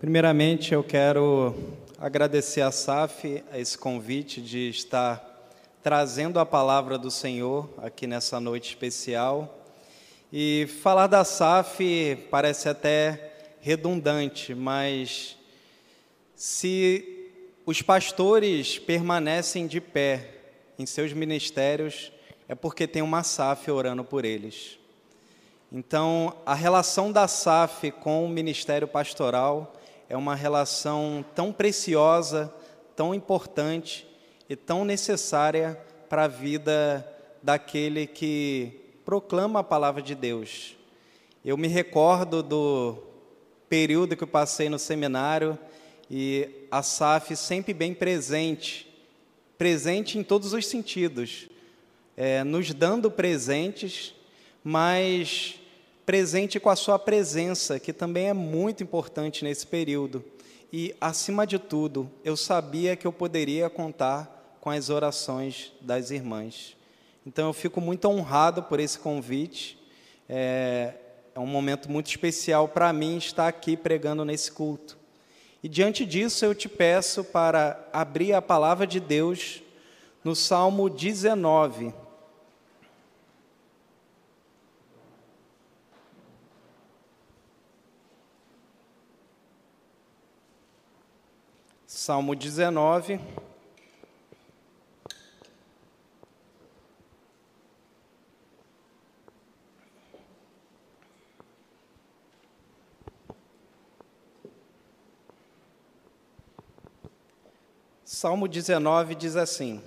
Primeiramente, eu quero agradecer a SAF a esse convite de estar trazendo a palavra do Senhor aqui nessa noite especial. E falar da SAF parece até redundante, mas se os pastores permanecem de pé em seus ministérios, é porque tem uma SAF orando por eles. Então, a relação da SAF com o ministério pastoral é uma relação tão preciosa, tão importante e tão necessária para a vida daquele que proclama a palavra de Deus. Eu me recordo do período que eu passei no seminário e a SAF sempre bem presente, presente em todos os sentidos, é, nos dando presentes, mas presente com a sua presença, que também é muito importante nesse período. E, acima de tudo, eu sabia que eu poderia contar com as orações das irmãs. Então, eu fico muito honrado por esse convite. É, é um momento muito especial para mim estar aqui pregando nesse culto. E diante disso, eu te peço para abrir a palavra de Deus no Salmo 19, Salmo 19. Salmo 19 diz assim: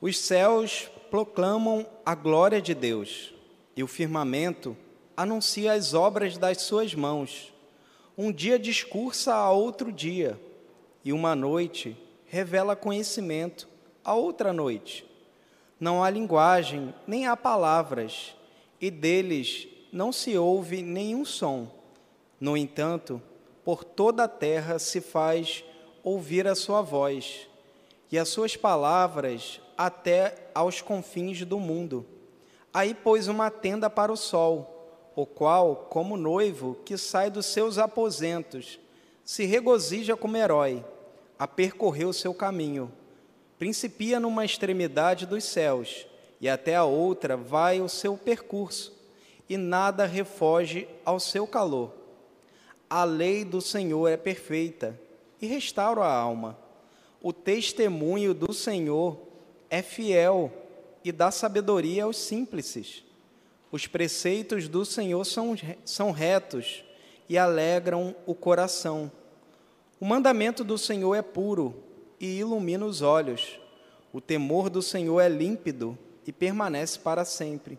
Os céus proclamam a glória de Deus, e o firmamento anuncia as obras das suas mãos. Um dia discursa a outro dia e uma noite revela conhecimento a outra noite. Não há linguagem, nem há palavras, e deles não se ouve nenhum som. No entanto, por toda a terra se faz ouvir a sua voz, e as suas palavras até aos confins do mundo. Aí pôs uma tenda para o sol, o qual, como noivo que sai dos seus aposentos, se regozija como herói, a percorrer o seu caminho. Principia numa extremidade dos céus, e até a outra vai o seu percurso, e nada refoge ao seu calor. A lei do Senhor é perfeita e restaura a alma. O testemunho do Senhor é fiel e dá sabedoria aos simples. Os preceitos do Senhor são, são retos e alegram o coração. O mandamento do Senhor é puro e ilumina os olhos. O temor do Senhor é límpido e permanece para sempre.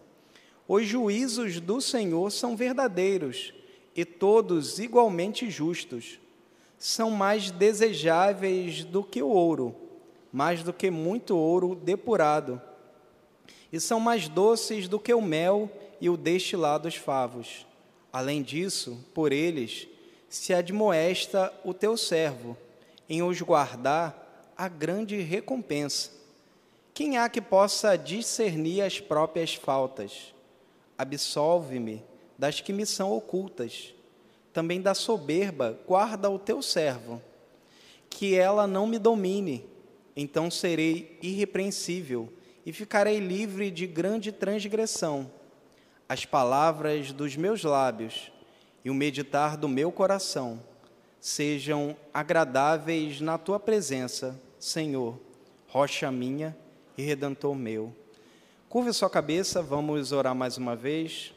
Os juízos do Senhor são verdadeiros e todos igualmente justos. São mais desejáveis do que o ouro, mais do que muito ouro depurado. E são mais doces do que o mel e o destilado dos favos. Além disso, por eles se admoesta o teu servo em os guardar a grande recompensa. Quem há que possa discernir as próprias faltas? Absolve-me das que me são ocultas. Também da soberba, guarda o teu servo, que ela não me domine. Então serei irrepreensível e ficarei livre de grande transgressão. As palavras dos meus lábios e o meditar do meu coração sejam agradáveis na tua presença, Senhor, rocha minha e redentor meu. Curva sua cabeça, vamos orar mais uma vez.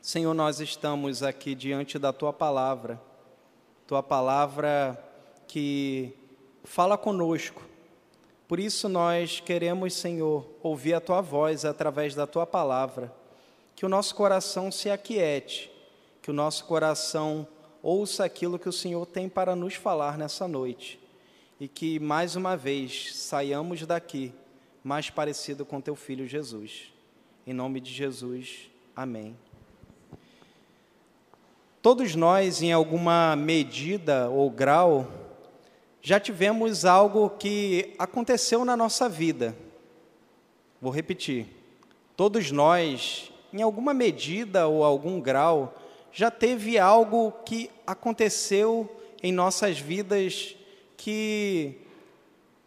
Senhor, nós estamos aqui diante da tua palavra, tua palavra que fala conosco. Por isso nós queremos, Senhor, ouvir a tua voz através da tua palavra, que o nosso coração se aquiete, que o nosso coração ouça aquilo que o Senhor tem para nos falar nessa noite e que mais uma vez saiamos daqui mais parecido com teu filho Jesus. Em nome de Jesus, amém. Todos nós, em alguma medida ou grau, já tivemos algo que aconteceu na nossa vida. Vou repetir. Todos nós, em alguma medida ou algum grau, já teve algo que aconteceu em nossas vidas que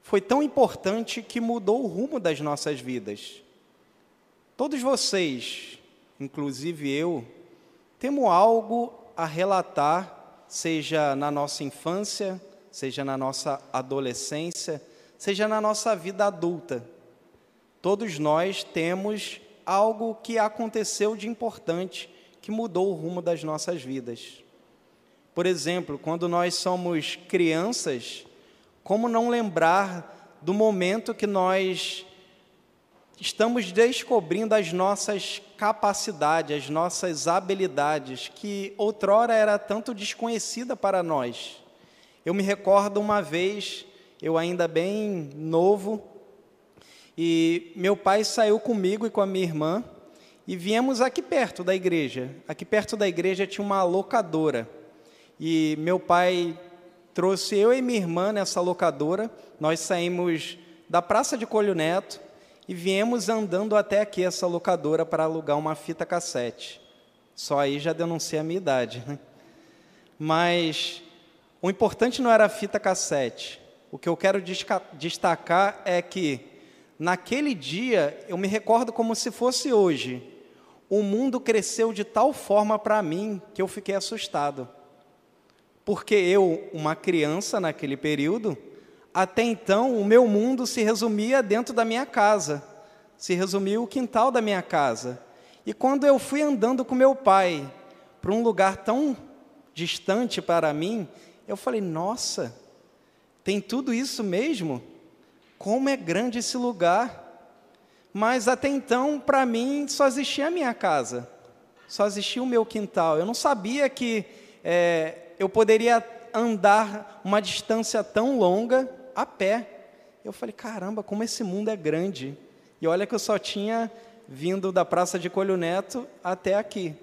foi tão importante que mudou o rumo das nossas vidas. Todos vocês, inclusive eu, temos algo a relatar, seja na nossa infância, seja na nossa adolescência, seja na nossa vida adulta. Todos nós temos algo que aconteceu de importante, que mudou o rumo das nossas vidas. Por exemplo, quando nós somos crianças, como não lembrar do momento que nós estamos descobrindo as nossas capacidades, as nossas habilidades, que outrora era tanto desconhecida para nós. Eu me recordo uma vez, eu ainda bem novo, e meu pai saiu comigo e com a minha irmã e viemos aqui perto da igreja. Aqui perto da igreja tinha uma locadora. E meu pai trouxe eu e minha irmã nessa locadora. Nós saímos da Praça de Colho Neto e viemos andando até aqui essa locadora para alugar uma fita cassete. Só aí já denuncia a minha idade. Né? Mas o importante não era a fita cassete. O que eu quero destacar é que naquele dia eu me recordo como se fosse hoje. O mundo cresceu de tal forma para mim que eu fiquei assustado. Porque eu, uma criança naquele período, até então o meu mundo se resumia dentro da minha casa, se resumia o quintal da minha casa. E quando eu fui andando com meu pai para um lugar tão distante para mim, eu falei: nossa, tem tudo isso mesmo? Como é grande esse lugar! Mas até então, para mim, só existia a minha casa, só existia o meu quintal. Eu não sabia que é, eu poderia andar uma distância tão longa a pé. Eu falei, caramba, como esse mundo é grande. E olha que eu só tinha vindo da Praça de Colho Neto até aqui.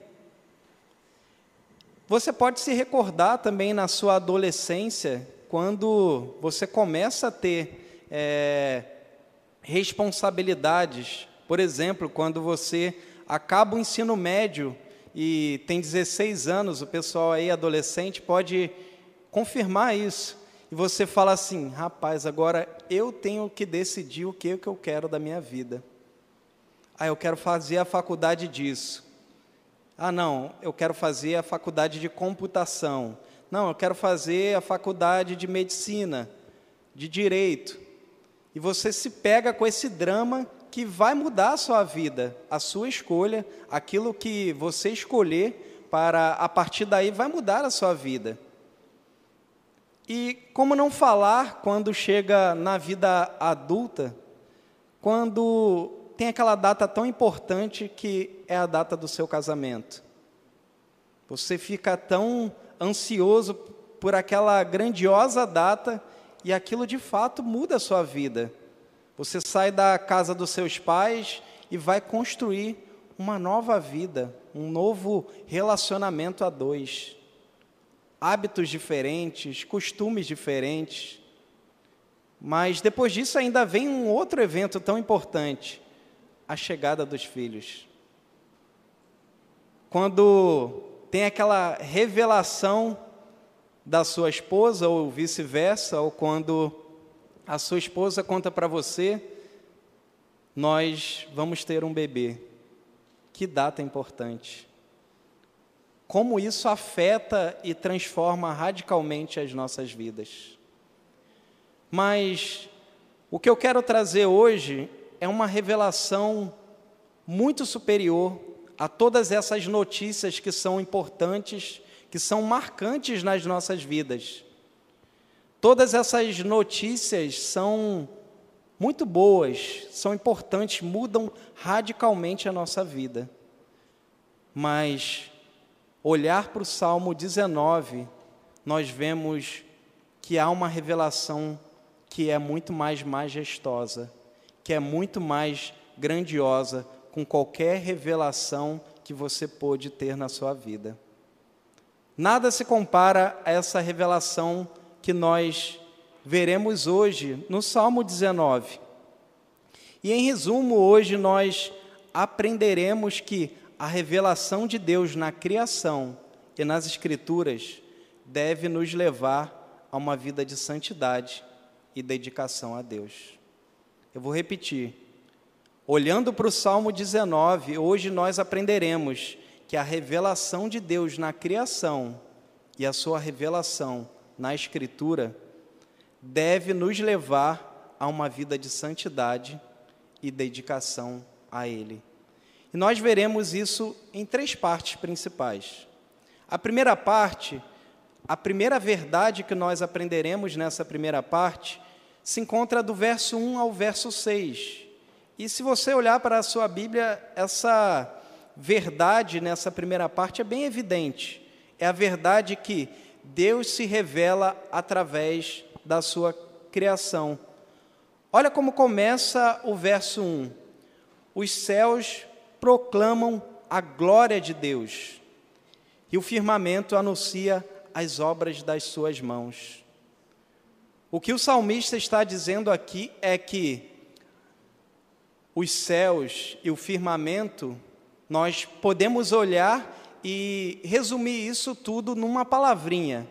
Você pode se recordar também na sua adolescência, quando você começa a ter é, responsabilidades. Por exemplo, quando você acaba o ensino médio e tem 16 anos, o pessoal aí adolescente pode confirmar isso. E você fala assim: rapaz, agora eu tenho que decidir o que, que eu quero da minha vida. Ah, eu quero fazer a faculdade disso. Ah, não, eu quero fazer a faculdade de computação. Não, eu quero fazer a faculdade de medicina, de direito. E você se pega com esse drama que vai mudar a sua vida, a sua escolha, aquilo que você escolher para a partir daí vai mudar a sua vida. E como não falar quando chega na vida adulta, quando tem aquela data tão importante que é a data do seu casamento. Você fica tão ansioso por aquela grandiosa data e aquilo de fato muda a sua vida. Você sai da casa dos seus pais e vai construir uma nova vida, um novo relacionamento a dois. Hábitos diferentes, costumes diferentes. Mas depois disso ainda vem um outro evento tão importante, a chegada dos filhos. Quando tem aquela revelação da sua esposa ou vice-versa, ou quando a sua esposa conta para você: nós vamos ter um bebê. Que data importante. Como isso afeta e transforma radicalmente as nossas vidas. Mas o que eu quero trazer hoje é uma revelação muito superior a todas essas notícias que são importantes, que são marcantes nas nossas vidas. Todas essas notícias são muito boas, são importantes, mudam radicalmente a nossa vida. Mas olhar para o Salmo 19, nós vemos que há uma revelação que é muito mais majestosa, que é muito mais grandiosa com qualquer revelação que você pôde ter na sua vida. Nada se compara a essa revelação que nós veremos hoje no Salmo 19. E em resumo, hoje nós aprenderemos que a revelação de Deus na criação e nas Escrituras deve nos levar a uma vida de santidade e dedicação a Deus. Eu vou repetir. Olhando para o Salmo 19, hoje nós aprenderemos que a revelação de Deus na criação e a sua revelação na Escritura deve nos levar a uma vida de santidade e dedicação a Ele. E nós veremos isso em três partes principais. A primeira parte, a primeira verdade que nós aprenderemos nessa primeira parte, se encontra do verso 1 ao verso 6. E se você olhar para a sua Bíblia, essa verdade nessa primeira parte é bem evidente. É a verdade que Deus se revela através da sua criação. Olha como começa o verso 1. Os céus proclamam a glória de Deus, e o firmamento anuncia as obras das suas mãos. O que o salmista está dizendo aqui é que os céus e o firmamento, nós podemos olhar e resumir isso tudo numa palavrinha: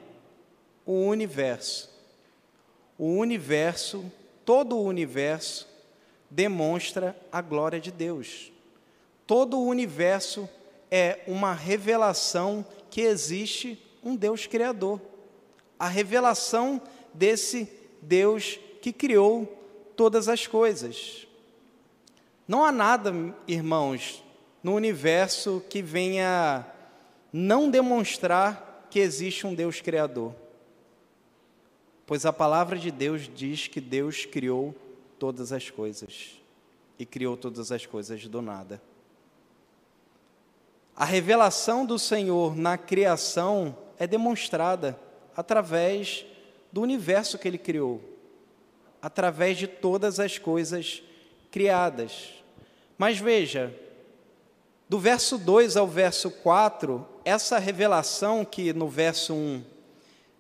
o universo. O universo, todo o universo, demonstra a glória de Deus. Todo o universo é uma revelação que existe um Deus criador. A revelação desse Deus que criou todas as coisas. Não há nada, irmãos, no universo que venha não demonstrar que existe um Deus criador. Pois a palavra de Deus diz que Deus criou todas as coisas e criou todas as coisas do nada. A revelação do Senhor na criação é demonstrada através do universo que ele criou, através de todas as coisas criadas. Mas veja, do verso 2 ao verso 4, essa revelação que no verso 1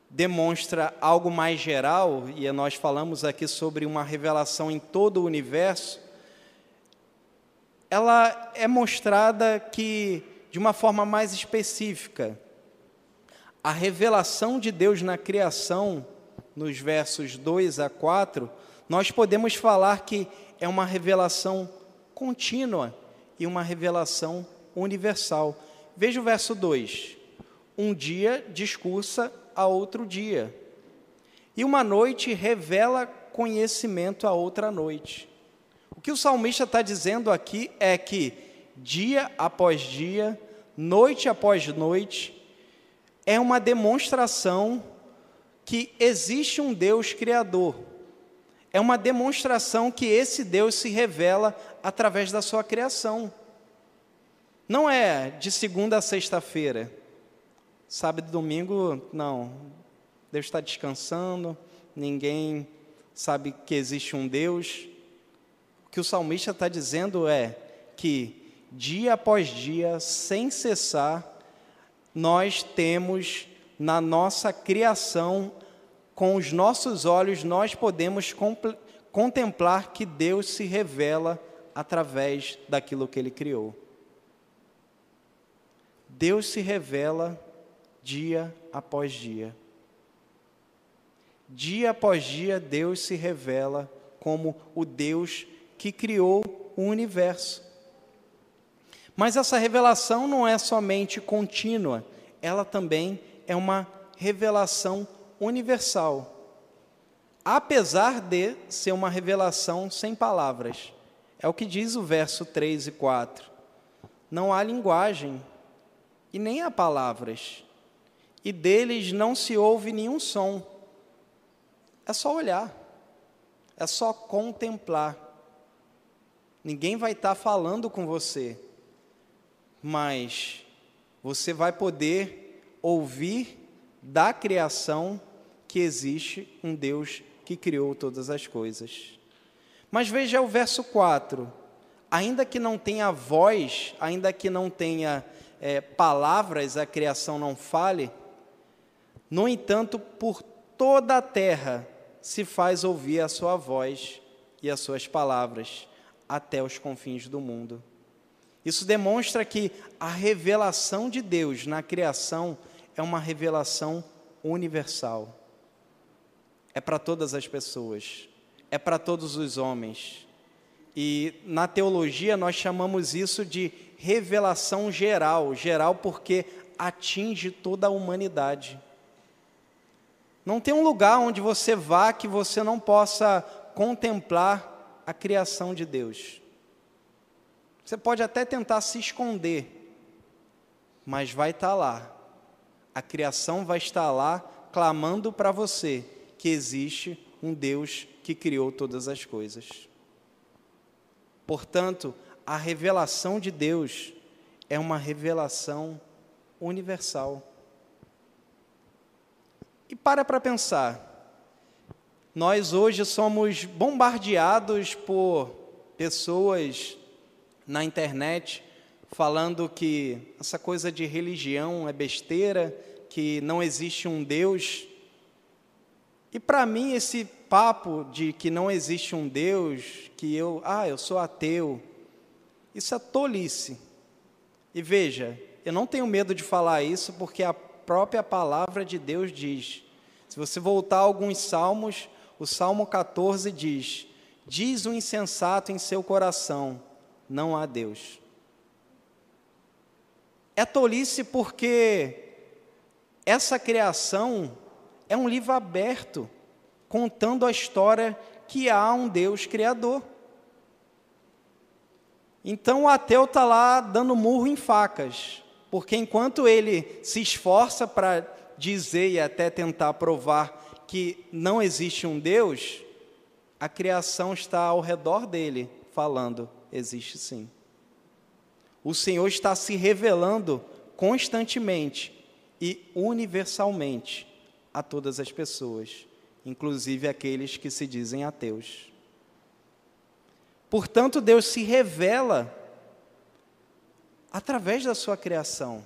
demonstra algo mais geral, e nós falamos aqui sobre uma revelação em todo o universo, ela é mostrada que de uma forma mais específica. A revelação de Deus na criação, nos versos 2 a 4, nós podemos falar que é uma revelação contínua e uma revelação universal. Veja o verso 2. Um dia discursa a outro dia, e uma noite revela conhecimento a outra noite. O que o salmista está dizendo aqui é que, dia após dia, noite após noite, é uma demonstração que existe um Deus criador. É uma demonstração que esse Deus se revela através da sua criação. Não é de segunda a sexta-feira. Sábado e domingo, não. Deus está descansando, ninguém sabe que existe um Deus. O que o salmista está dizendo é que dia após dia, sem cessar, nós temos na nossa criação, com os nossos olhos, nós podemos contemplar que Deus se revela através daquilo que Ele criou. Deus se revela dia após dia. Dia após dia, Deus se revela como o Deus que criou o universo. Mas essa revelação não é somente contínua, ela também é uma revelação universal. Apesar de ser uma revelação sem palavras. É o que diz o verso 3 e 4. Não há linguagem e nem há palavras, e deles não se ouve nenhum som. É só olhar, é só contemplar. Ninguém vai estar falando com você, mas você vai poder ouvir da criação que existe um Deus que criou todas as coisas. Mas veja o verso 4: ainda que não tenha voz, ainda que não tenha é, palavras, a criação não fale, no entanto, por toda a terra se faz ouvir a sua voz e as suas palavras até os confins do mundo. Isso demonstra que a revelação de Deus na criação é uma revelação universal. É para todas as pessoas, é para todos os homens. E na teologia nós chamamos isso de revelação geral geral porque atinge toda a humanidade. Não tem um lugar onde você vá que você não possa contemplar a criação de Deus. Você pode até tentar se esconder, mas vai estar lá. A criação vai estar lá clamando para você que existe um Deus que criou todas as coisas. Portanto, a revelação de Deus é uma revelação universal. E para para pensar. Nós hoje somos bombardeados por pessoas na internet falando que essa coisa de religião é besteira, que não existe um Deus. E para mim esse papo de que não existe um Deus, que eu, ah, eu sou ateu, isso é tolice. E veja, eu não tenho medo de falar isso porque a própria palavra de Deus diz. Se você voltar a alguns salmos, o Salmo 14 diz: Diz o insensato em seu coração: Não há Deus. É tolice porque essa criação é um livro aberto, contando a história que há um Deus criador. Então o ateu está lá dando murro em facas, porque enquanto ele se esforça para dizer e até tentar provar que não existe um Deus, a criação está ao redor dele falando: existe sim. O Senhor está se revelando constantemente e universalmente a todas as pessoas, inclusive aqueles que se dizem ateus. Portanto, Deus se revela através da sua criação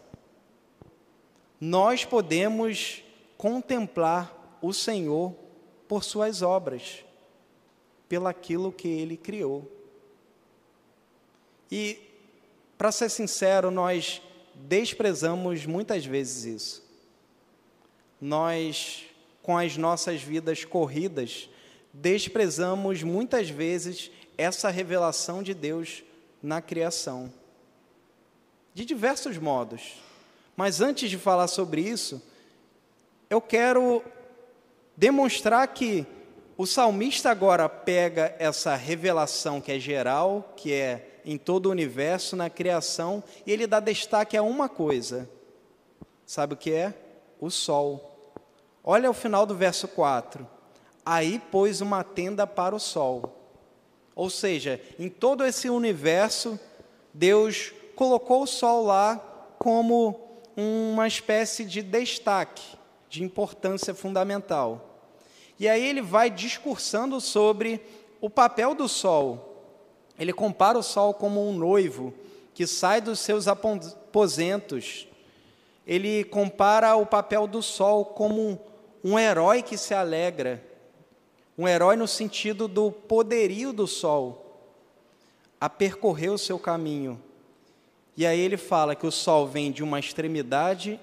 nós podemos contemplar o Senhor por suas obras, pelaquilo que ele criou. E, para ser sincero, nós desprezamos muitas vezes isso. Nós, com as nossas vidas corridas, desprezamos muitas vezes essa revelação de Deus na criação, de diversos modos. Mas antes de falar sobre isso, eu quero demonstrar que o salmista agora pega essa revelação que é geral, que é em todo o universo, na criação, e ele dá destaque a uma coisa. Sabe o que é? O sol. Olha o final do verso 4. Aí pôs uma tenda para o sol. Ou seja, em todo esse universo, Deus colocou o sol lá como uma espécie de destaque, de importância fundamental. E aí ele vai discursando sobre o papel do sol. Ele compara o sol como um noivo que sai dos seus aposentos. Ele compara o papel do sol como um, herói que se alegra, um herói no sentido do poderio do sol a percorrer o seu caminho e aí ele fala que o sol vem de uma extremidade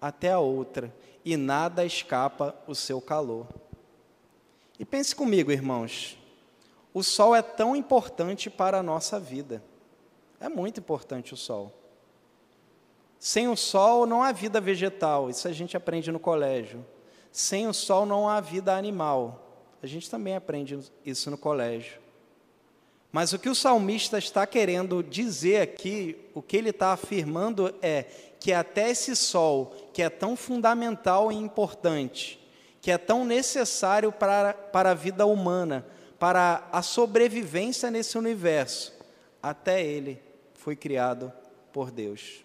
até a outra e nada escapa o seu calor. E pense comigo, irmãos, o sol é tão importante para a nossa vida. É muito importante o sol. Sem o sol não há vida vegetal, isso a gente aprende no colégio. Sem o sol não há vida animal. A gente também aprende isso no colégio. Mas o que o salmista está querendo dizer aqui, o que ele está afirmando é que até esse sol, que é tão fundamental e importante, que é tão necessário para, para a vida humana, para a sobrevivência nesse universo, até ele foi criado por Deus.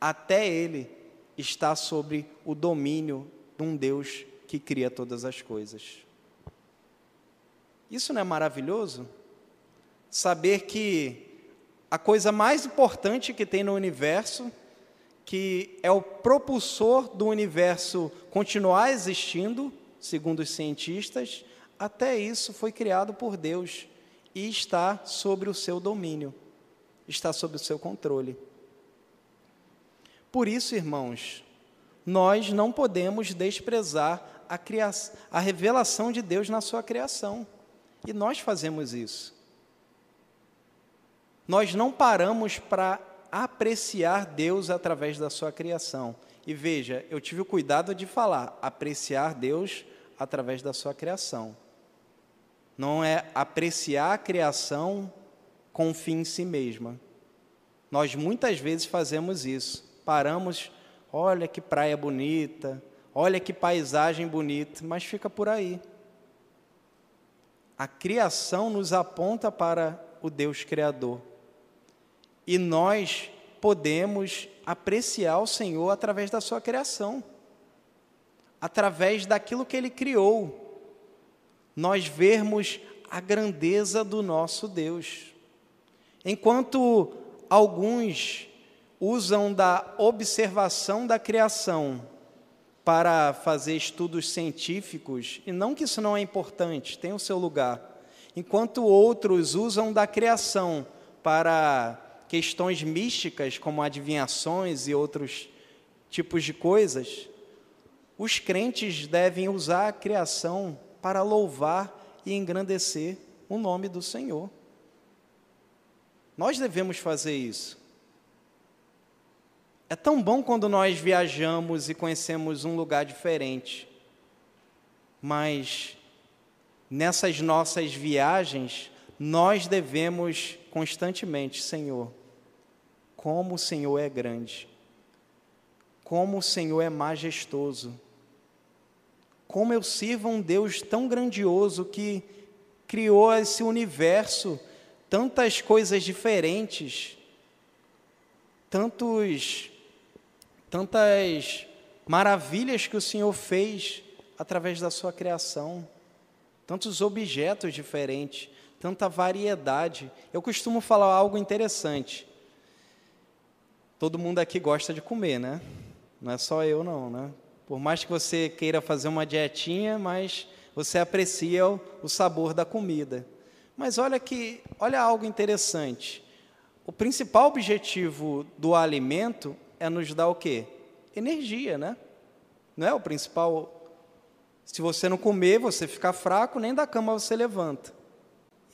Até ele está sobre o domínio de um Deus que cria todas as coisas. Isso não é maravilhoso? saber que a coisa mais importante que tem no universo, que é o propulsor do universo continuar existindo, segundo os cientistas, até isso foi criado por Deus e está sobre o seu domínio, está sob o seu controle. Por isso, irmãos, nós não podemos desprezar a, criação, a revelação de Deus na sua criação. E nós fazemos isso. Nós não paramos para apreciar Deus através da sua criação. E veja, eu tive o cuidado de falar, apreciar Deus através da sua criação. Não é apreciar a criação com fim em si mesma. Nós muitas vezes fazemos isso. Paramos, olha que praia bonita, olha que paisagem bonita, mas fica por aí. A criação nos aponta para o Deus Criador. E nós podemos apreciar o Senhor através da sua criação, através daquilo que ele criou. Nós vermos a grandeza do nosso Deus. Enquanto alguns usam da observação da criação para fazer estudos científicos, e não que isso não é importante, tem o seu lugar, enquanto outros usam da criação para questões místicas, como adivinhações e outros tipos de coisas, os crentes devem usar a criação para louvar e engrandecer o nome do Senhor. Nós devemos fazer isso. É tão bom quando nós viajamos e conhecemos um lugar diferente, mas nessas nossas viagens, nós devemos constantemente, Senhor, como o Senhor é grande, como o Senhor é majestoso, como eu sirvo um Deus tão grandioso que criou esse universo tantas coisas diferentes, tantos, tantas maravilhas que o Senhor fez através da sua criação, tantos objetos diferentes, tanta variedade. Eu costumo falar algo interessante. Todo mundo aqui gosta de comer, né? Não é só eu não, né? Por mais que você queira fazer uma dietinha, mas você aprecia o sabor da comida. Mas olha que, olha algo interessante. O principal objetivo do alimento é nos dar o quê? Energia, né? Não é o principal. Se você não comer, você fica fraco, nem da cama você levanta.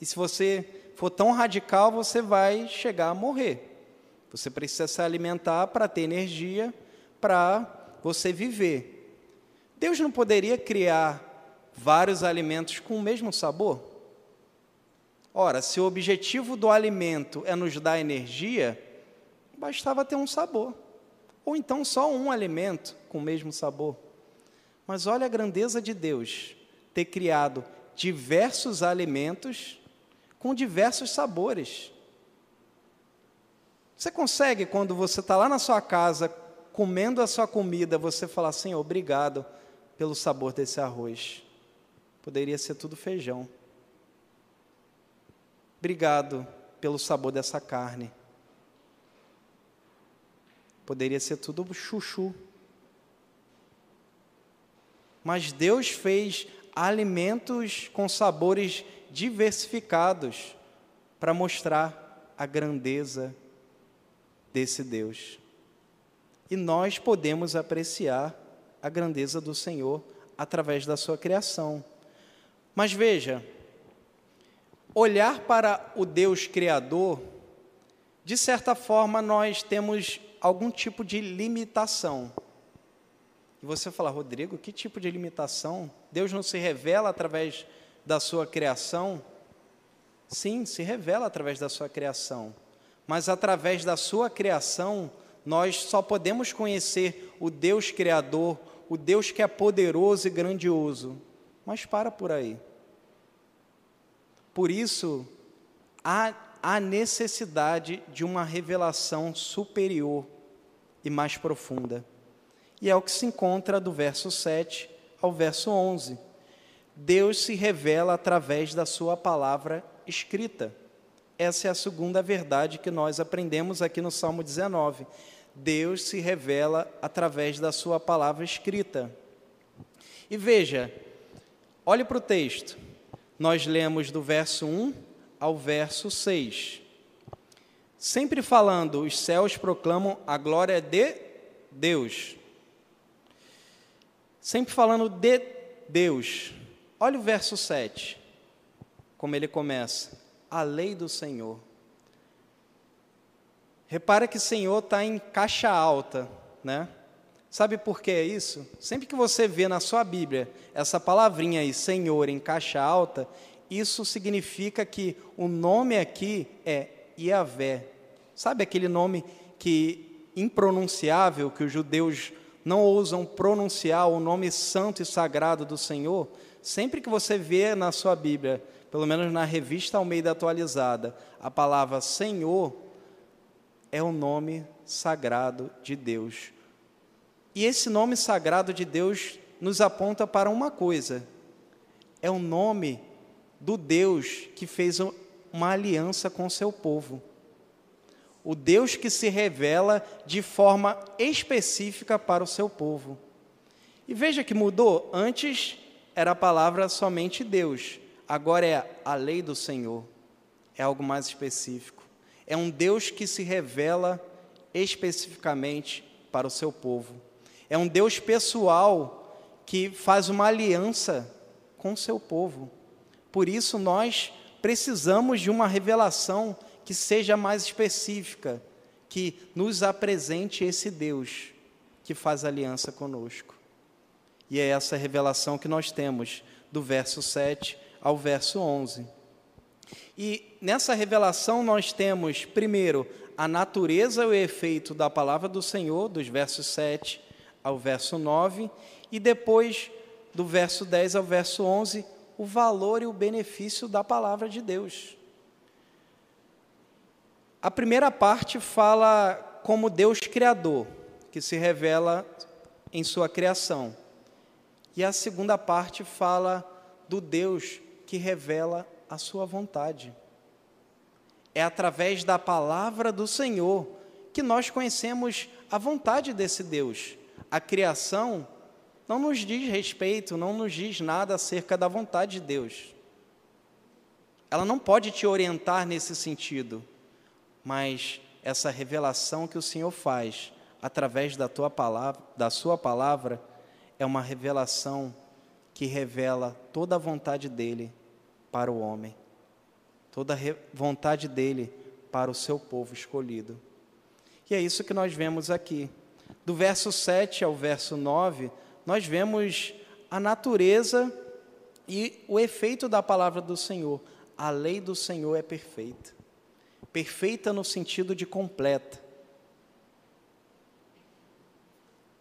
E se você for tão radical, você vai chegar a morrer. Você precisa se alimentar para ter energia, para você viver. Deus não poderia criar vários alimentos com o mesmo sabor? Ora, se o objetivo do alimento é nos dar energia, bastava ter um sabor. Ou então só um alimento com o mesmo sabor. Mas olha a grandeza de Deus ter criado diversos alimentos com diversos sabores. Você consegue, quando você está lá na sua casa, comendo a sua comida, você falar assim: obrigado pelo sabor desse arroz. Poderia ser tudo feijão. Obrigado pelo sabor dessa carne. Poderia ser tudo chuchu. Mas Deus fez alimentos com sabores diversificados para mostrar a grandeza desse Deus. E nós podemos apreciar a grandeza do Senhor através da sua criação. Mas veja, olhar para o Deus Criador, de certa forma, nós temos algum tipo de limitação. E você fala, Rodrigo, que tipo de limitação? Deus não se revela através da sua criação? Sim, se revela através da sua criação. Mas através da sua criação, nós só podemos conhecer o Deus Criador, o Deus que é poderoso e grandioso. Mas para por aí. Por isso, há, há necessidade de uma revelação superior e mais profunda. E é o que se encontra do verso 7 ao verso 11. Deus se revela através da sua palavra escrita. Essa é a segunda verdade que nós aprendemos aqui no Salmo 19. Deus se revela através da sua palavra escrita. E veja, olhe para o texto nós lemos do verso 1 ao verso 6. Sempre falando, os céus proclamam a glória de Deus. Sempre falando de Deus. Olha o verso 7, como ele começa: a lei do Senhor. Repara que Senhor está em caixa alta, né? Sabe por que é isso? Sempre que você vê na sua Bíblia essa palavrinha aí, Senhor, em caixa alta, isso significa que o nome aqui é Iavé. Sabe aquele nome que impronunciável que os judeus não ousam pronunciar o nome santo e sagrado do Senhor? Sempre que você vê na sua Bíblia, pelo menos na revista Almeida atualizada, a palavra Senhor é o nome sagrado de Deus. E esse nome sagrado de Deus nos aponta para uma coisa: é o nome do Deus que fez uma aliança com seu povo. O Deus que se revela de forma específica para o seu povo. E veja que mudou. Antes era a palavra somente Deus, agora é a lei do Senhor. É algo mais específico. É um Deus que se revela especificamente para o seu povo. É um Deus pessoal que faz uma aliança com o seu povo. Por isso, nós precisamos de uma revelação que seja mais específica, que nos apresente esse Deus que faz aliança conosco. E é essa revelação que nós temos do verso 7 ao verso 11. E nessa revelação nós temos, primeiro, a natureza e o efeito da palavra do Senhor, dos versos 7 ao verso 9, e depois, do verso 10 ao verso 11, o valor e o benefício da palavra de Deus. A primeira parte fala como Deus Criador, que se revela em sua criação. E a segunda parte fala do Deus que revela a sua vontade. É através da palavra do Senhor que nós conhecemos a vontade desse Deus. A criação não nos diz respeito, não nos diz nada acerca da vontade de Deus. Ela não pode te orientar nesse sentido, mas essa revelação que o Senhor faz através da tua palavra, da sua palavra, é uma revelação que revela toda a vontade dele para o homem, toda a vontade dele para o seu povo escolhido. E é isso que nós vemos aqui. Do verso 7 ao verso 9, nós vemos a natureza e o efeito da palavra do Senhor. A lei do Senhor é perfeita. Perfeita no sentido de completa.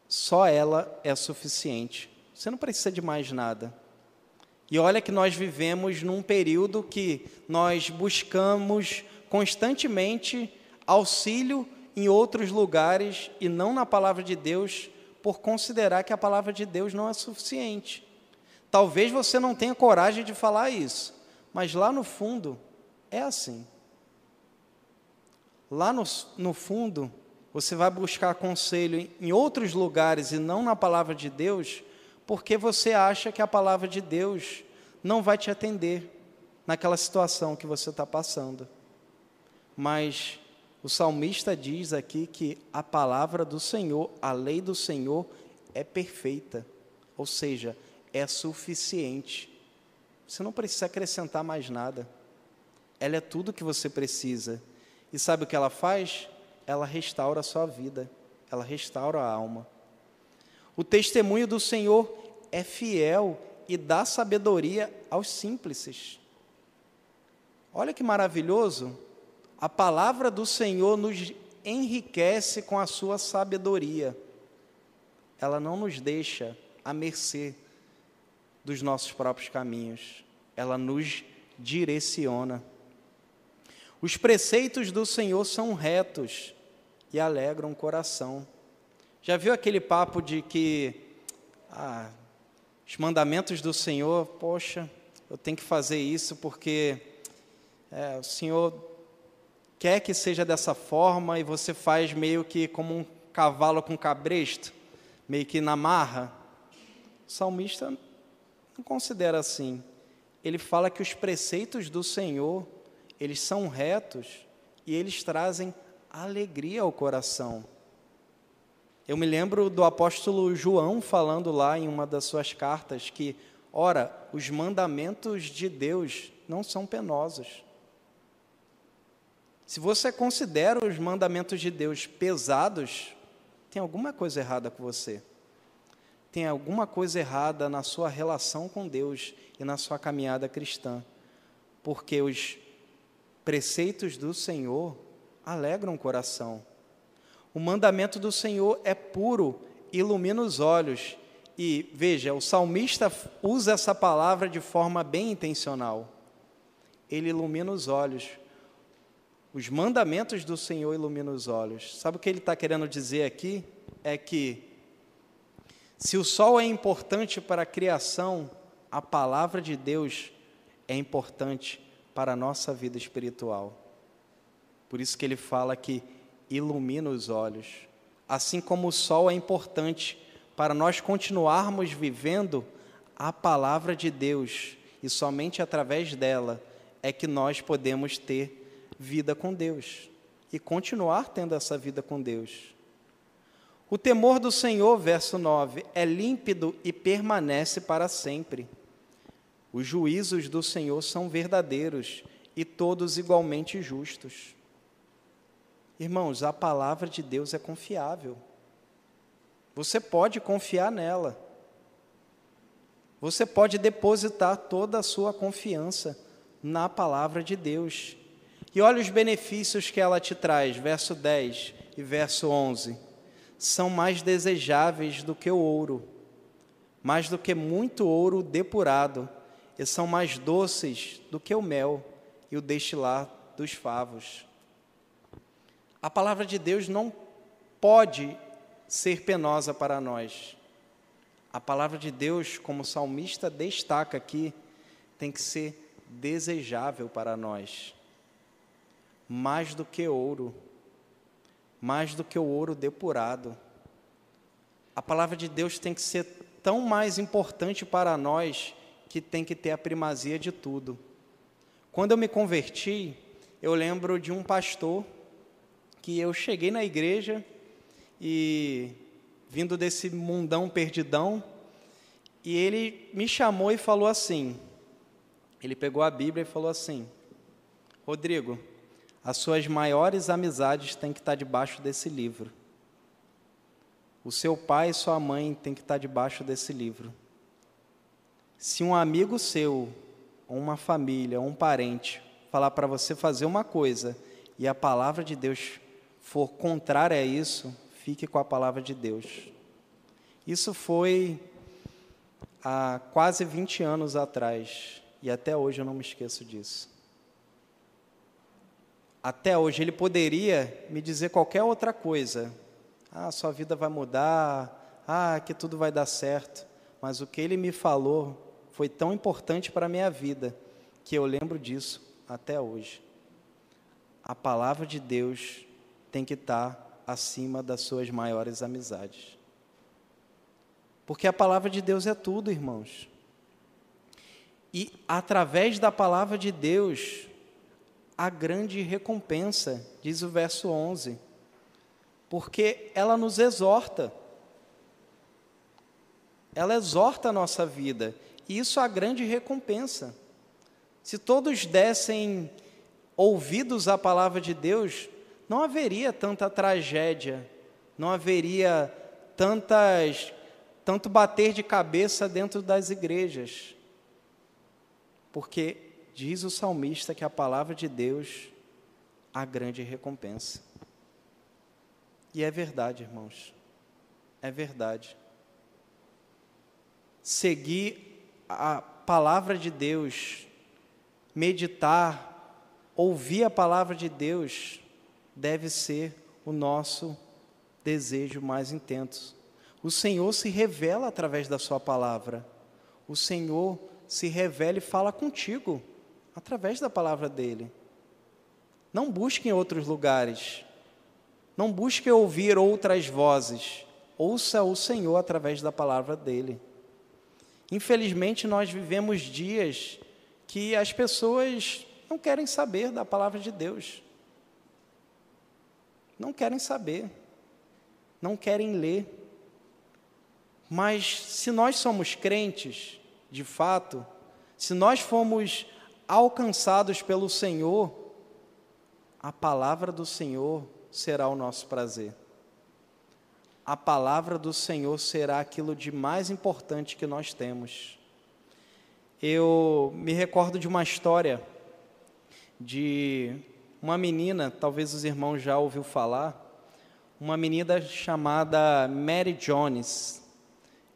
Só ela é suficiente. Você não precisa de mais nada. E olha que nós vivemos num período que nós buscamos constantemente auxílio em outros lugares e não na palavra de Deus por considerar que a palavra de Deus não é suficiente. Talvez você não tenha coragem de falar isso, mas lá no fundo é assim. Lá no, no fundo, você vai buscar conselho em outros lugares e não na palavra de Deus, porque você acha que a palavra de Deus não vai te atender naquela situação que você está passando. Mas o salmista diz aqui que a palavra do Senhor, a lei do Senhor é perfeita, ou seja, é suficiente. Você não precisa acrescentar mais nada. Ela é tudo que você precisa. E sabe o que ela faz? Ela restaura a sua vida, ela restaura a alma. O testemunho do Senhor é fiel e dá sabedoria aos simples. Olha que maravilhoso a palavra do Senhor nos enriquece com a sua sabedoria. Ela não nos deixa à mercê dos nossos próprios caminhos. Ela nos direciona. Os preceitos do Senhor são retos e alegram o coração. Já viu aquele papo de que ah, os mandamentos do Senhor, poxa, eu tenho que fazer isso porque é, o Senhor quer que seja dessa forma e você faz meio que como um cavalo com cabresto, meio que na marra. O salmista não considera assim. Ele fala que os preceitos do Senhor, eles são retos e eles trazem alegria ao coração. Eu me lembro do apóstolo João falando lá em uma das suas cartas que, ora, os mandamentos de Deus não são penosos. Se você considera os mandamentos de Deus pesados, tem alguma coisa errada com você. Tem alguma coisa errada na sua relação com Deus e na sua caminhada cristã. Porque os preceitos do Senhor alegram o coração. O mandamento do Senhor é puro, ilumina os olhos. E veja, o salmista usa essa palavra de forma bem intencional. Ele ilumina os olhos os mandamentos do Senhor iluminam os olhos. Sabe o que ele está querendo dizer aqui? É que se o sol é importante para a criação, a palavra de Deus é importante para a nossa vida espiritual. Por isso que ele fala que ilumina os olhos. Assim como o sol é importante para nós continuarmos vivendo a palavra de Deus, e somente através dela é que nós podemos ter vida com Deus e continuar tendo essa vida com Deus. O temor do Senhor, verso 9, é límpido e permanece para sempre. Os juízos do Senhor são verdadeiros e todos igualmente justos. Irmãos, a palavra de Deus é confiável. Você pode confiar nela. Você pode depositar toda a sua confiança na palavra de Deus. E olha os benefícios que ela te traz, verso 10 e verso 11. São mais desejáveis do que o ouro, mais do que muito ouro depurado, e são mais doces do que o mel e o destilar dos favos. A palavra de Deus não pode ser penosa para nós. A palavra de Deus, como o salmista destaca aqui, tem que ser desejável para nós mais do que ouro, mais do que o ouro depurado. A palavra de Deus tem que ser tão mais importante para nós que tem que ter a primazia de tudo. Quando eu me converti, eu lembro de um pastor que eu cheguei na igreja e vindo desse mundão perdidão, e ele me chamou e falou assim: ele pegou a Bíblia e falou assim: Rodrigo, as suas maiores amizades têm que estar debaixo desse livro. O seu pai e sua mãe têm que estar debaixo desse livro. Se um amigo seu, ou uma família, ou um parente, falar para você fazer uma coisa e a palavra de Deus for contrária a isso, fique com a palavra de Deus. Isso foi há quase 20 anos atrás e até hoje eu não me esqueço disso até hoje, ele poderia me dizer qualquer outra coisa. Ah, sua vida vai mudar, ah, que tudo vai dar certo. Mas o que ele me falou foi tão importante para a minha vida que eu lembro disso até hoje. A palavra de Deus tem que estar acima das suas maiores amizades. Porque a palavra de Deus é tudo, irmãos. E através da palavra de Deus, a grande recompensa, diz o verso 11, porque ela nos exorta, ela exorta a nossa vida, e isso é a grande recompensa. Se todos dessem ouvidos à palavra de Deus, não haveria tanta tragédia, não haveria tantas, tanto bater de cabeça dentro das igrejas, porque diz o salmista que a palavra de Deus a grande recompensa. E é verdade, irmãos. É verdade. Seguir a palavra de Deus, meditar, ouvir a palavra de Deus, deve ser o nosso desejo mais intenso. O Senhor se revela através da Sua palavra. O Senhor se revela e fala contigo através da palavra dele. Não busque em outros lugares. Não busque ouvir outras vozes. Ouça o Senhor através da palavra dele. Infelizmente, nós vivemos dias que as pessoas não querem saber da palavra de Deus. Não querem saber. não querem ler. Mas se nós somos crentes, de fato, se nós fomos alcançados pelo Senhor, a palavra do Senhor será o nosso prazer. A palavra do Senhor será aquilo de mais importante que nós temos. Eu me recordo de uma história de uma menina, talvez os irmãos já ouviu falar, uma menina chamada Mary Jones.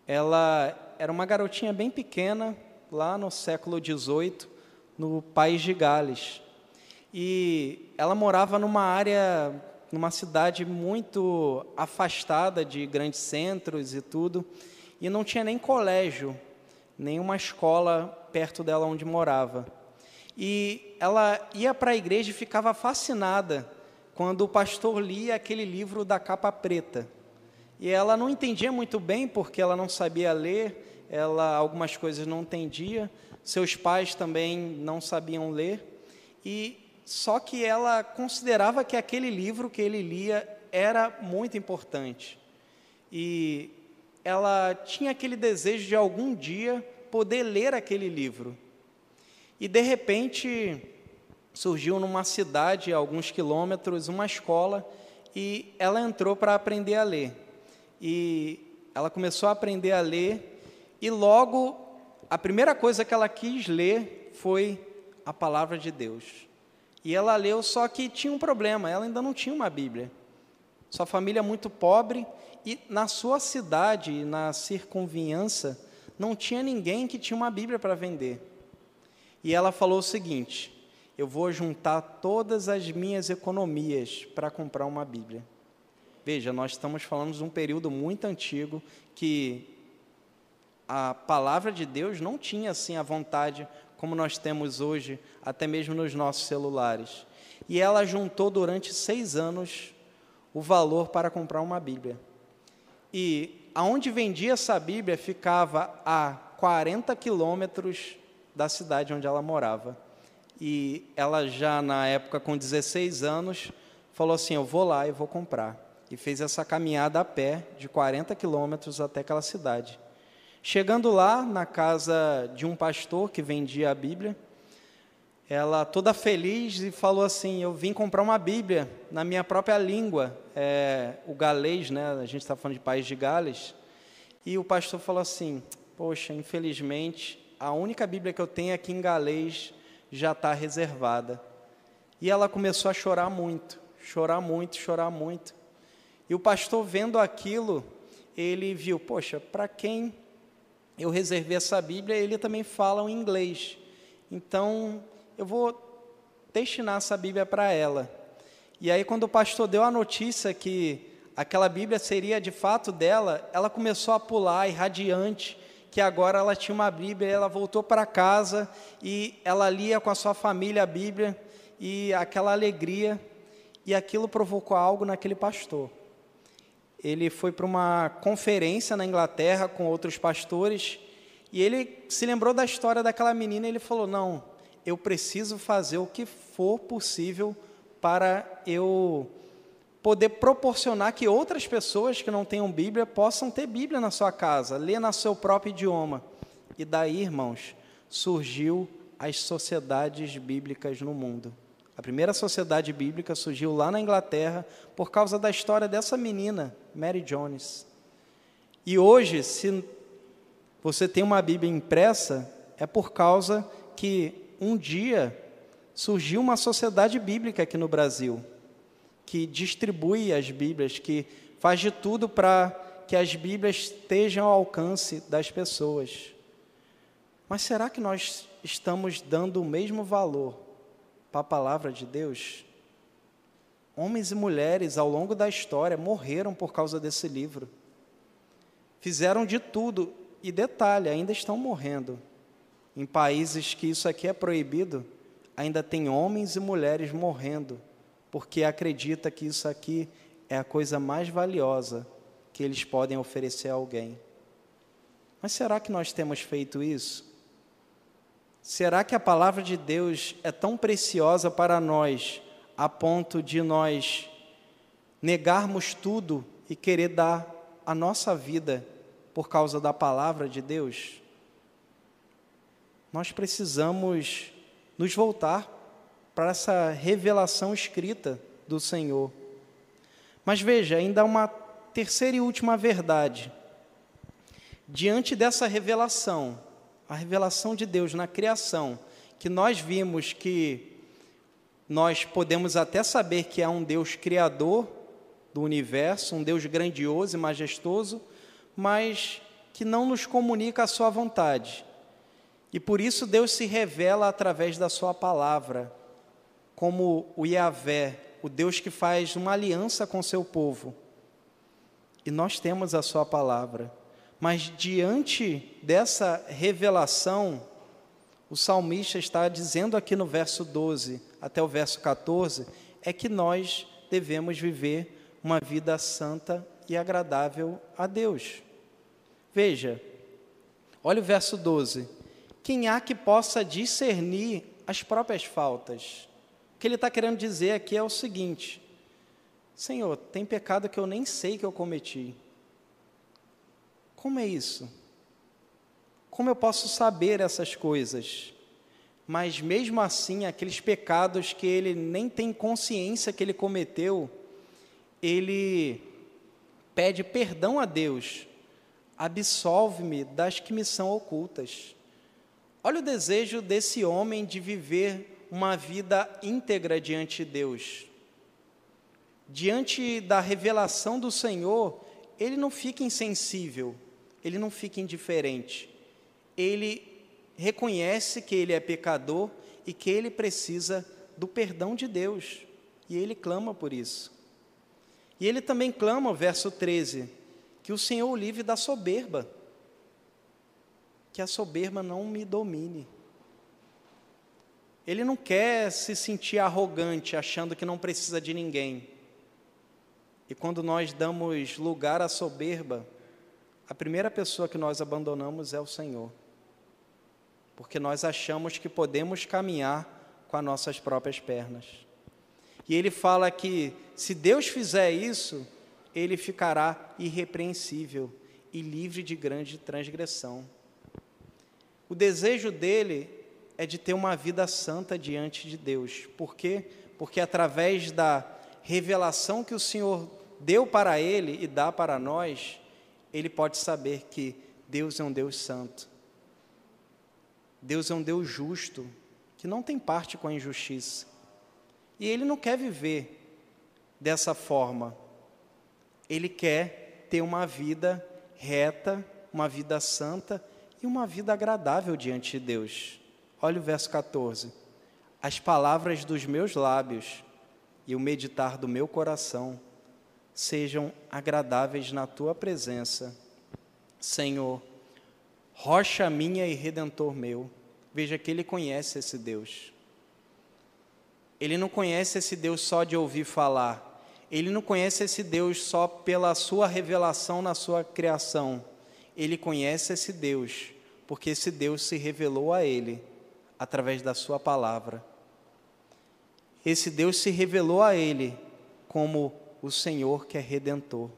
Ela era uma garotinha bem pequena, lá no século XVIII, no país de Gales. E ela morava numa área, numa cidade muito afastada de grandes centros e tudo, e não tinha nem colégio, nenhuma escola perto dela onde morava. E ela ia para a igreja e ficava fascinada quando o pastor lia aquele livro da capa preta. E ela não entendia muito bem porque ela não sabia ler, ela algumas coisas não entendia, seus pais também não sabiam ler. E só que ela considerava que aquele livro que ele lia era muito importante. E ela tinha aquele desejo de algum dia poder ler aquele livro. E de repente surgiu numa cidade, a alguns quilômetros, uma escola e ela entrou para aprender a ler. E ela começou a aprender a ler e logo a primeira coisa que ela quis ler foi a palavra de Deus. E ela leu, só que tinha um problema, ela ainda não tinha uma Bíblia. Sua família é muito pobre e na sua cidade, na circunviança, não tinha ninguém que tinha uma Bíblia para vender. E ela falou o seguinte: eu vou juntar todas as minhas economias para comprar uma Bíblia. Veja, nós estamos falando de um período muito antigo que a palavra de Deus não tinha assim a vontade como nós temos hoje, até mesmo nos nossos celulares. E ela juntou durante seis anos o valor para comprar uma Bíblia. E aonde vendia essa Bíblia ficava a 40 quilômetros da cidade onde ela morava. E ela já na época com 16 anos falou assim: "Eu vou lá e vou comprar". E fez essa caminhada a pé de 40 quilômetros até aquela cidade. Chegando lá na casa de um pastor que vendia a Bíblia, ela toda feliz e falou assim: Eu vim comprar uma Bíblia na minha própria língua, é, o galês, né? A gente está falando de país de Gales. E o pastor falou assim: Poxa, infelizmente a única Bíblia que eu tenho aqui em galês já está reservada. E ela começou a chorar muito, chorar muito, chorar muito. E o pastor, vendo aquilo, ele viu: poxa, para quem eu reservei essa Bíblia, ele também fala o inglês. Então, eu vou destinar essa Bíblia para ela. E aí, quando o pastor deu a notícia que aquela Bíblia seria de fato dela, ela começou a pular, irradiante, que agora ela tinha uma Bíblia, ela voltou para casa e ela lia com a sua família a Bíblia e aquela alegria e aquilo provocou algo naquele pastor. Ele foi para uma conferência na Inglaterra com outros pastores e ele se lembrou da história daquela menina e ele falou: "Não, eu preciso fazer o que for possível para eu poder proporcionar que outras pessoas que não tenham Bíblia possam ter Bíblia na sua casa, ler no seu próprio idioma. E daí, irmãos, surgiu as sociedades bíblicas no mundo. A primeira sociedade bíblica surgiu lá na Inglaterra por causa da história dessa menina, Mary Jones. E hoje, se você tem uma Bíblia impressa, é por causa que um dia surgiu uma sociedade bíblica aqui no Brasil que distribui as Bíblias, que faz de tudo para que as Bíblias estejam ao alcance das pessoas. Mas será que nós estamos dando o mesmo valor para a palavra de Deus? Homens e mulheres ao longo da história morreram por causa desse livro. Fizeram de tudo e detalhe, ainda estão morrendo. Em países que isso aqui é proibido, ainda tem homens e mulheres morrendo porque acredita que isso aqui é a coisa mais valiosa que eles podem oferecer a alguém. Mas será que nós temos feito isso? Será que a palavra de Deus é tão preciosa para nós a ponto de nós negarmos tudo e querer dar a nossa vida por causa da palavra de Deus? Nós precisamos nos voltar para essa revelação escrita do Senhor. Mas veja, ainda há uma terceira e última verdade. Diante dessa revelação, a revelação de Deus na criação, que nós vimos que nós podemos até saber que há um Deus criador do universo, um Deus grandioso e majestoso, mas que não nos comunica a sua vontade. E por isso Deus se revela através da sua palavra, como o Yahvé, o Deus que faz uma aliança com seu povo. E nós temos a sua palavra. Mas diante dessa revelação, o salmista está dizendo aqui no verso 12 até o verso 14, é que nós devemos viver uma vida santa e agradável a Deus. Veja, olha o verso 12. Quem há que possa discernir as próprias faltas? O que ele está querendo dizer aqui é o seguinte: Senhor, tem pecado que eu nem sei que eu cometi. Como é isso? Como eu posso saber essas coisas? Mas mesmo assim, aqueles pecados que ele nem tem consciência que ele cometeu, ele pede perdão a Deus. Absolve-me das que me são ocultas. Olha o desejo desse homem de viver uma vida íntegra diante de Deus. Diante da revelação do Senhor, ele não fica insensível, ele não fica indiferente. Ele reconhece que ele é pecador e que ele precisa do perdão de Deus. E ele clama por isso. E ele também clama, verso 13, que o Senhor o livre da soberba. Que a soberba não me domine. Ele não quer se sentir arrogante, achando que não precisa de ninguém. E quando nós damos lugar à soberba, a primeira pessoa que nós abandonamos é o Senhor. Porque nós achamos que podemos caminhar com as nossas próprias pernas. E ele fala que se Deus fizer isso, ele ficará irrepreensível e livre de grande transgressão. O desejo dele é de ter uma vida santa diante de Deus. Por quê? Porque através da revelação que o Senhor deu para ele e dá para nós, ele pode saber que Deus é um Deus santo. Deus é um Deus justo, que não tem parte com a injustiça. E ele não quer viver dessa forma. Ele quer ter uma vida reta, uma vida santa e uma vida agradável diante de Deus. Olha o verso 14. As palavras dos meus lábios e o meditar do meu coração sejam agradáveis na tua presença. Senhor, rocha minha e redentor meu. Veja que ele conhece esse Deus. Ele não conhece esse Deus só de ouvir falar. Ele não conhece esse Deus só pela sua revelação na sua criação. Ele conhece esse Deus porque esse Deus se revelou a ele através da sua palavra. Esse Deus se revelou a ele como o Senhor que é redentor,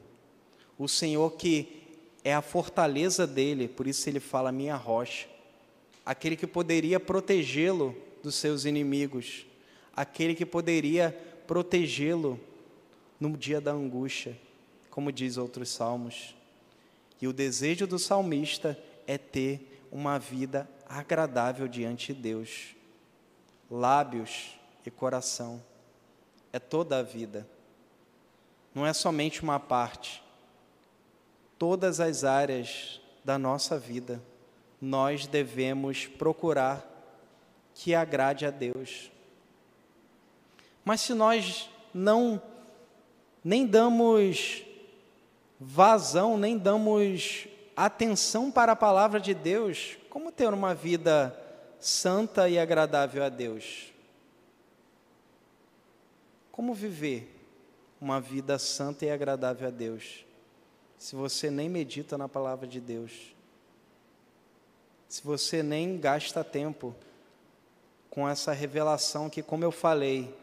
o Senhor que é a fortaleza dele, por isso ele fala minha rocha, aquele que poderia protegê-lo dos seus inimigos, aquele que poderia protegê-lo no dia da angústia, como diz outros salmos. E o desejo do salmista é ter uma vida agradável diante de Deus. Lábios e coração. É toda a vida não é somente uma parte. Todas as áreas da nossa vida, nós devemos procurar que agrade a Deus. Mas se nós não nem damos vazão, nem damos atenção para a palavra de Deus, como ter uma vida santa e agradável a Deus? Como viver? Uma vida santa e agradável a Deus, se você nem medita na palavra de Deus, se você nem gasta tempo com essa revelação que, como eu falei,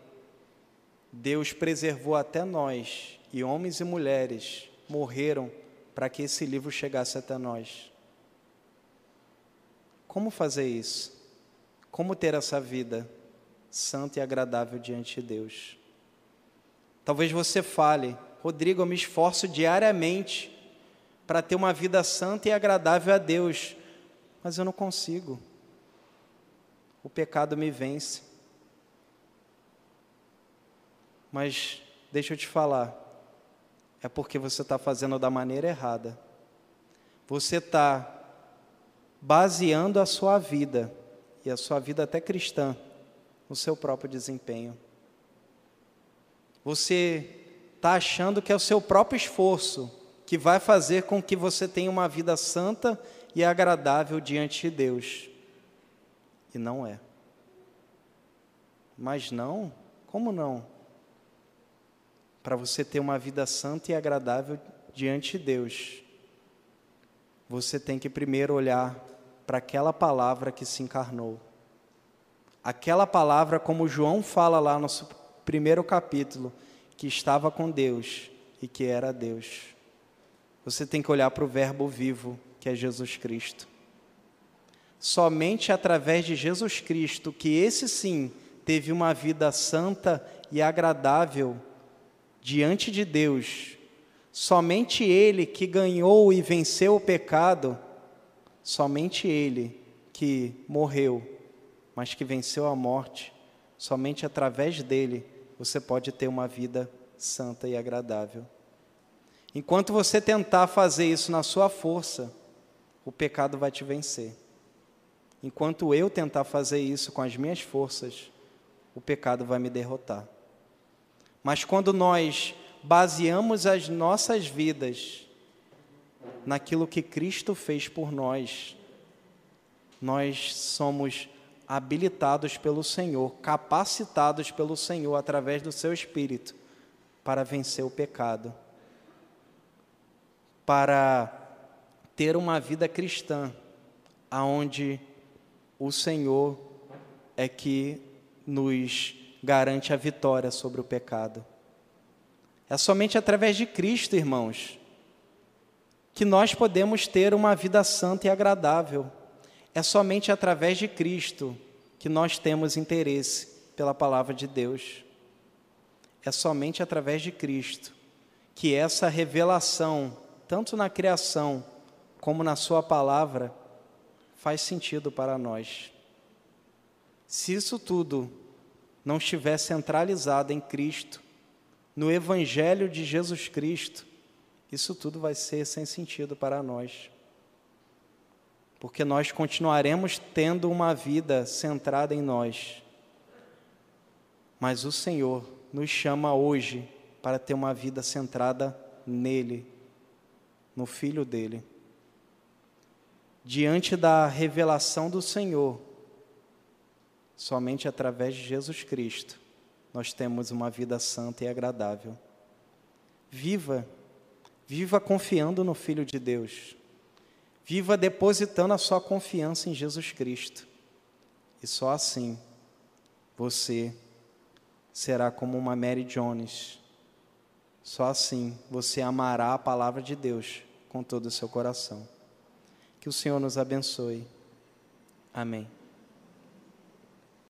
Deus preservou até nós, e homens e mulheres, morreram para que esse livro chegasse até nós. Como fazer isso? Como ter essa vida santa e agradável diante de Deus? Talvez você fale, Rodrigo, eu me esforço diariamente para ter uma vida santa e agradável a Deus, mas eu não consigo. O pecado me vence. Mas deixa eu te falar, é porque você está fazendo da maneira errada. Você está baseando a sua vida, e a sua vida até cristã, no seu próprio desempenho. Você está achando que é o seu próprio esforço que vai fazer com que você tenha uma vida santa e agradável diante de Deus. E não é. Mas não? Como não? Para você ter uma vida santa e agradável diante de Deus, você tem que primeiro olhar para aquela palavra que se encarnou. Aquela palavra, como João fala lá no primeiro capítulo, que estava com Deus e que era Deus. Você tem que olhar para o Verbo vivo, que é Jesus Cristo. Somente através de Jesus Cristo, que esse sim teve uma vida santa e agradável diante de Deus, somente Ele que ganhou e venceu o pecado, somente Ele que morreu, mas que venceu a morte, somente através dele você pode ter uma vida santa e agradável. Enquanto você tentar fazer isso na sua força, o pecado vai te vencer. Enquanto eu tentar fazer isso com as minhas forças, o pecado vai me derrotar. Mas quando nós baseamos as nossas vidas naquilo que Cristo fez por nós, nós somos habilitados pelo Senhor, capacitados pelo Senhor através do seu Espírito para vencer o pecado, para ter uma vida cristã, aonde o Senhor é que nos garante a vitória sobre o pecado. É somente através de Cristo, irmãos, que nós podemos ter uma vida santa e agradável. É somente através de Cristo que nós temos interesse pela palavra de Deus. É somente através de Cristo que essa revelação, tanto na criação como na Sua palavra, faz sentido para nós. Se isso tudo não estiver centralizado em Cristo, no Evangelho de Jesus Cristo, isso tudo vai ser sem sentido para nós. Porque nós continuaremos tendo uma vida centrada em nós. Mas o Senhor nos chama hoje para ter uma vida centrada nele, no Filho dele. Diante da revelação do Senhor, somente através de Jesus Cristo, nós temos uma vida santa e agradável. Viva Viva confiando no Filho de Deus. Viva depositando a sua confiança em Jesus Cristo. E só assim você será como uma Mary Jones. Só assim você amará a palavra de Deus com todo o seu coração. Que o Senhor nos abençoe. Amém.